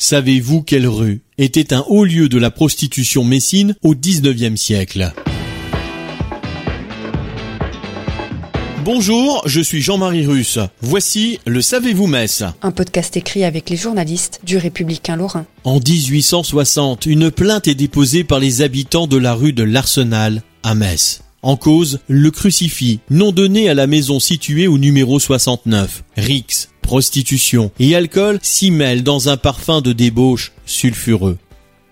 Savez-vous quelle rue était un haut lieu de la prostitution messine au 19e siècle? Bonjour, je suis Jean-Marie Russe. Voici le Savez-vous Metz Un podcast écrit avec les journalistes du Républicain Lorrain. En 1860, une plainte est déposée par les habitants de la rue de l'Arsenal à Metz. En cause, le crucifix, nom donné à la maison située au numéro 69. Rix, prostitution et alcool s'y mêlent dans un parfum de débauche sulfureux.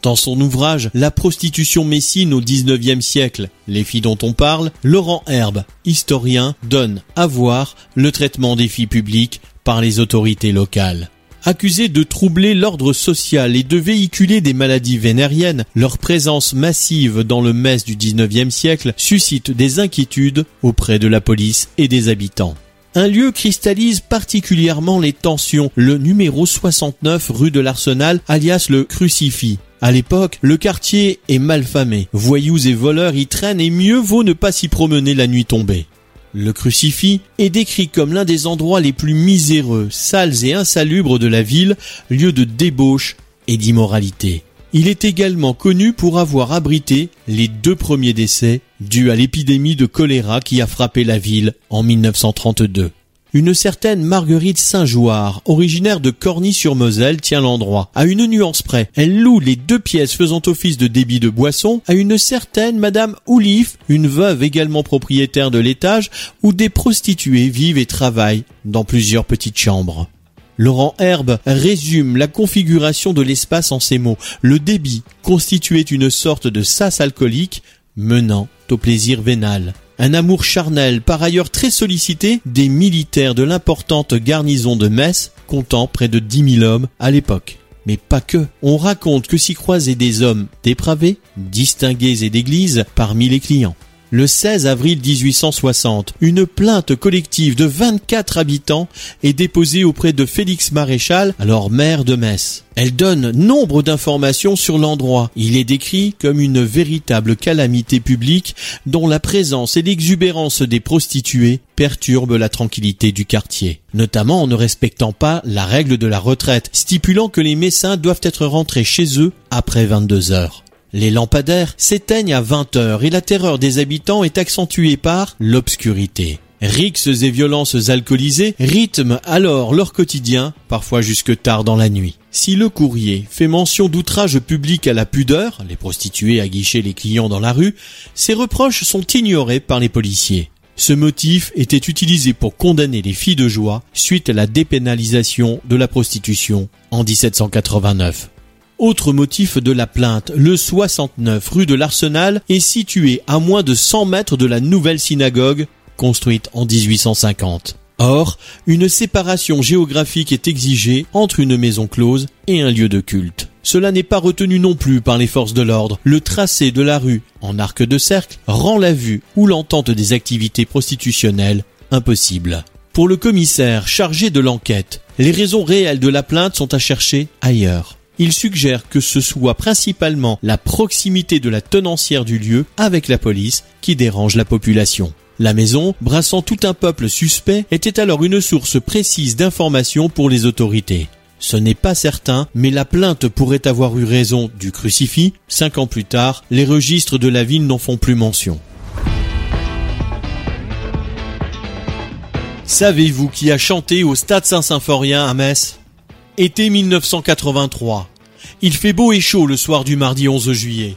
Dans son ouvrage La prostitution messine au XIXe siècle, les filles dont on parle, Laurent Herbe, historien, donne à voir le traitement des filles publiques par les autorités locales. Accusées de troubler l'ordre social et de véhiculer des maladies vénériennes, leur présence massive dans le Metz du XIXe siècle suscite des inquiétudes auprès de la police et des habitants. Un lieu cristallise particulièrement les tensions, le numéro 69 rue de l'Arsenal, alias le Crucifix. À l'époque, le quartier est mal famé. Voyous et voleurs y traînent et mieux vaut ne pas s'y promener la nuit tombée. Le crucifix est décrit comme l'un des endroits les plus miséreux, sales et insalubres de la ville, lieu de débauche et d'immoralité. Il est également connu pour avoir abrité les deux premiers décès dus à l'épidémie de choléra qui a frappé la ville en 1932. Une certaine Marguerite Saint-Jouard, originaire de Corny-sur-Moselle, tient l'endroit. À une nuance près, elle loue les deux pièces faisant office de débit de boisson à une certaine Madame Oulif, une veuve également propriétaire de l'étage, où des prostituées vivent et travaillent dans plusieurs petites chambres. Laurent Herbe résume la configuration de l'espace en ces mots. Le débit constituait une sorte de sas alcoolique menant au plaisir vénal. Un amour charnel, par ailleurs très sollicité, des militaires de l'importante garnison de Metz, comptant près de dix mille hommes à l'époque. Mais pas que. On raconte que s'y croisaient des hommes dépravés, distingués et d'église parmi les clients. Le 16 avril 1860, une plainte collective de 24 habitants est déposée auprès de Félix Maréchal, alors maire de Metz. Elle donne nombre d'informations sur l'endroit. Il est décrit comme une véritable calamité publique dont la présence et l'exubérance des prostituées perturbent la tranquillité du quartier, notamment en ne respectant pas la règle de la retraite, stipulant que les messins doivent être rentrés chez eux après 22 heures. Les lampadaires s'éteignent à 20 heures et la terreur des habitants est accentuée par l'obscurité. Rixes et violences alcoolisées rythment alors leur quotidien, parfois jusque tard dans la nuit. Si le courrier fait mention d'outrage public à la pudeur, les prostituées aguichaient les clients dans la rue, ces reproches sont ignorés par les policiers. Ce motif était utilisé pour condamner les filles de joie suite à la dépénalisation de la prostitution en 1789. Autre motif de la plainte, le 69 rue de l'Arsenal est situé à moins de 100 mètres de la nouvelle synagogue construite en 1850. Or, une séparation géographique est exigée entre une maison close et un lieu de culte. Cela n'est pas retenu non plus par les forces de l'ordre. Le tracé de la rue en arc de cercle rend la vue ou l'entente des activités prostitutionnelles impossible. Pour le commissaire chargé de l'enquête, les raisons réelles de la plainte sont à chercher ailleurs. Il suggère que ce soit principalement la proximité de la tenancière du lieu avec la police qui dérange la population. La maison, brassant tout un peuple suspect, était alors une source précise d'informations pour les autorités. Ce n'est pas certain, mais la plainte pourrait avoir eu raison du crucifix. Cinq ans plus tard, les registres de la ville n'en font plus mention. Savez-vous qui a chanté au Stade Saint-Symphorien à Metz? Été 1983. Il fait beau et chaud le soir du mardi 11 juillet.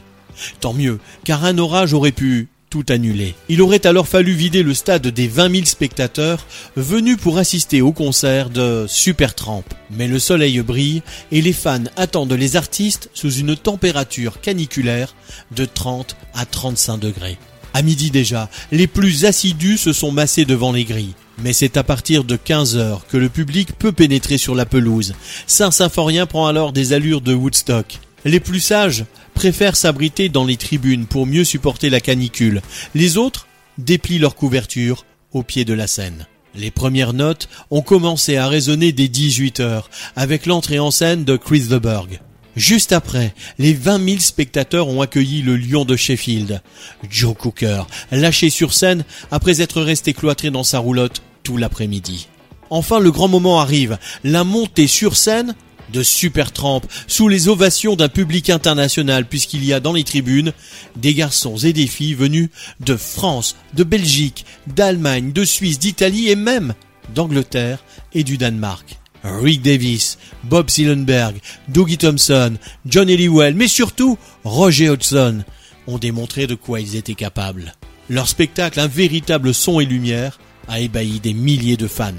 Tant mieux, car un orage aurait pu tout annuler. Il aurait alors fallu vider le stade des 20 000 spectateurs venus pour assister au concert de Supertramp. Mais le soleil brille et les fans attendent les artistes sous une température caniculaire de 30 à 35 degrés. À midi déjà, les plus assidus se sont massés devant les grilles. Mais c'est à partir de 15 heures que le public peut pénétrer sur la pelouse. Saint-Symphorien prend alors des allures de Woodstock. Les plus sages préfèrent s'abriter dans les tribunes pour mieux supporter la canicule. Les autres déplient leur couverture au pied de la scène. Les premières notes ont commencé à résonner dès 18 heures avec l'entrée en scène de Chris the Berg. Juste après, les 20 000 spectateurs ont accueilli le lion de Sheffield, Joe Cooker, lâché sur scène après être resté cloîtré dans sa roulotte tout l'après-midi. Enfin, le grand moment arrive, la montée sur scène de Supertramp, sous les ovations d'un public international, puisqu'il y a dans les tribunes des garçons et des filles venus de France, de Belgique, d'Allemagne, de Suisse, d'Italie et même d'Angleterre et du Danemark. Rick Davis, Bob Seelenberg, Dougie Thompson, John Eliwell, mais surtout Roger Hodgson ont démontré de quoi ils étaient capables. Leur spectacle, un véritable son et lumière, a ébahi des milliers de fans.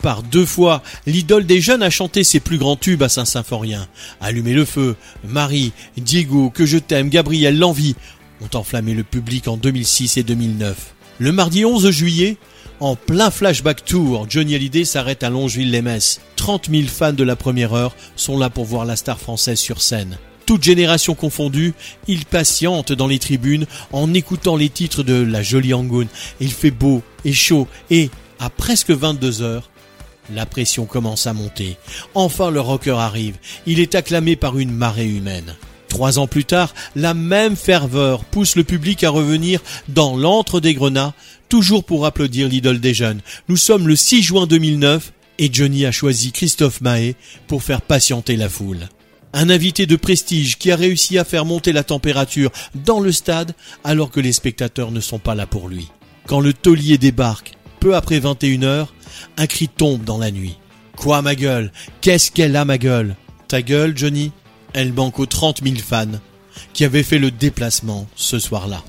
Par deux fois, l'idole des jeunes a chanté ses plus grands tubes à Saint-Symphorien. Allumer le feu, Marie, Diego, Que je t'aime, Gabriel, L'envie ont enflammé le public en 2006 et 2009. Le mardi 11 juillet, en plein flashback tour, Johnny Hallyday s'arrête à Longeville-les-Metz. 30 000 fans de la première heure sont là pour voir la star française sur scène. Toute génération confondue, il patiente dans les tribunes en écoutant les titres de La Jolie Angoune. Il fait beau et chaud et, à presque 22 heures, la pression commence à monter. Enfin le rocker arrive. Il est acclamé par une marée humaine. Trois ans plus tard, la même ferveur pousse le public à revenir dans l'antre des Grenats, toujours pour applaudir l'idole des jeunes. Nous sommes le 6 juin 2009 et Johnny a choisi Christophe Mahé pour faire patienter la foule. Un invité de prestige qui a réussi à faire monter la température dans le stade alors que les spectateurs ne sont pas là pour lui. Quand le taulier débarque, peu après 21 heures, un cri tombe dans la nuit. Quoi ma gueule? Qu'est-ce qu'elle a ma gueule? Ta gueule, Johnny? Elle manque aux 30 000 fans qui avaient fait le déplacement ce soir-là.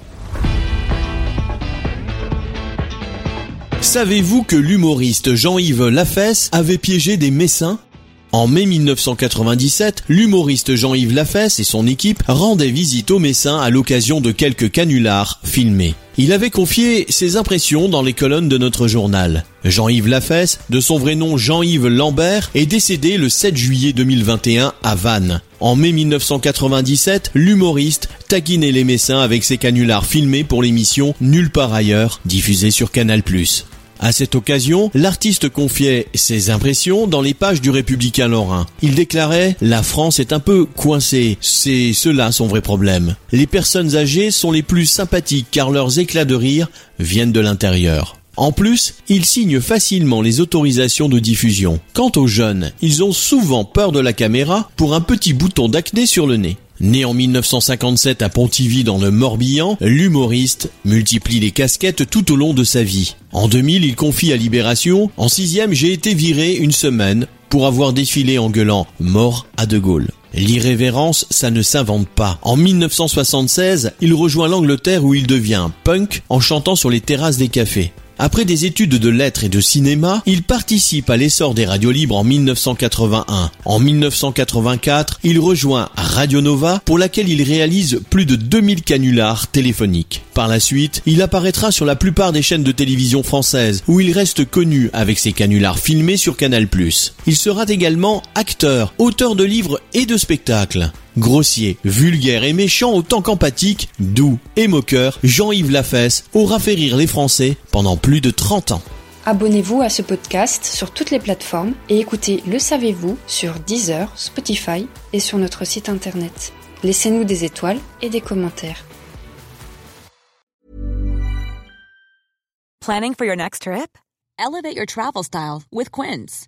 Savez-vous que l'humoriste Jean-Yves Lafesse avait piégé des Messins? En mai 1997, l'humoriste Jean-Yves Lafesse et son équipe rendaient visite aux Messins à l'occasion de quelques canulars filmés. Il avait confié ses impressions dans les colonnes de notre journal. Jean-Yves Lafesse, de son vrai nom Jean-Yves Lambert, est décédé le 7 juillet 2021 à Vannes. En mai 1997, l'humoriste taquinait les Messins avec ses canulars filmés pour l'émission Nulle part ailleurs, diffusée sur Canal+. À cette occasion, l'artiste confiait ses impressions dans les pages du Républicain Lorrain. Il déclarait La France est un peu coincée, c'est cela son vrai problème. Les personnes âgées sont les plus sympathiques car leurs éclats de rire viennent de l'intérieur. En plus, ils signent facilement les autorisations de diffusion. Quant aux jeunes, ils ont souvent peur de la caméra pour un petit bouton d'acné sur le nez. Né en 1957 à Pontivy dans le Morbihan, l'humoriste multiplie les casquettes tout au long de sa vie. En 2000, il confie à Libération En sixième, j'ai été viré une semaine pour avoir défilé en gueulant Mort à De Gaulle. L'irrévérence, ça ne s'invente pas. En 1976, il rejoint l'Angleterre où il devient punk en chantant sur les terrasses des cafés. Après des études de lettres et de cinéma, il participe à l'essor des radios libres en 1981. En 1984, il rejoint Radio Nova pour laquelle il réalise plus de 2000 canulars téléphoniques. Par la suite, il apparaîtra sur la plupart des chaînes de télévision françaises où il reste connu avec ses canulars filmés sur Canal+. Il sera également acteur, auteur de livres et de spectacles. Grossier, vulgaire et méchant autant qu'empathique, doux et moqueur, Jean-Yves Lafesse aura fait rire les Français pendant plus de 30 ans. Abonnez-vous à ce podcast sur toutes les plateformes et écoutez Le Savez-vous sur Deezer, Spotify et sur notre site internet. Laissez-nous des étoiles et des commentaires. Planning for your next trip? Elevate your travel style with Quince.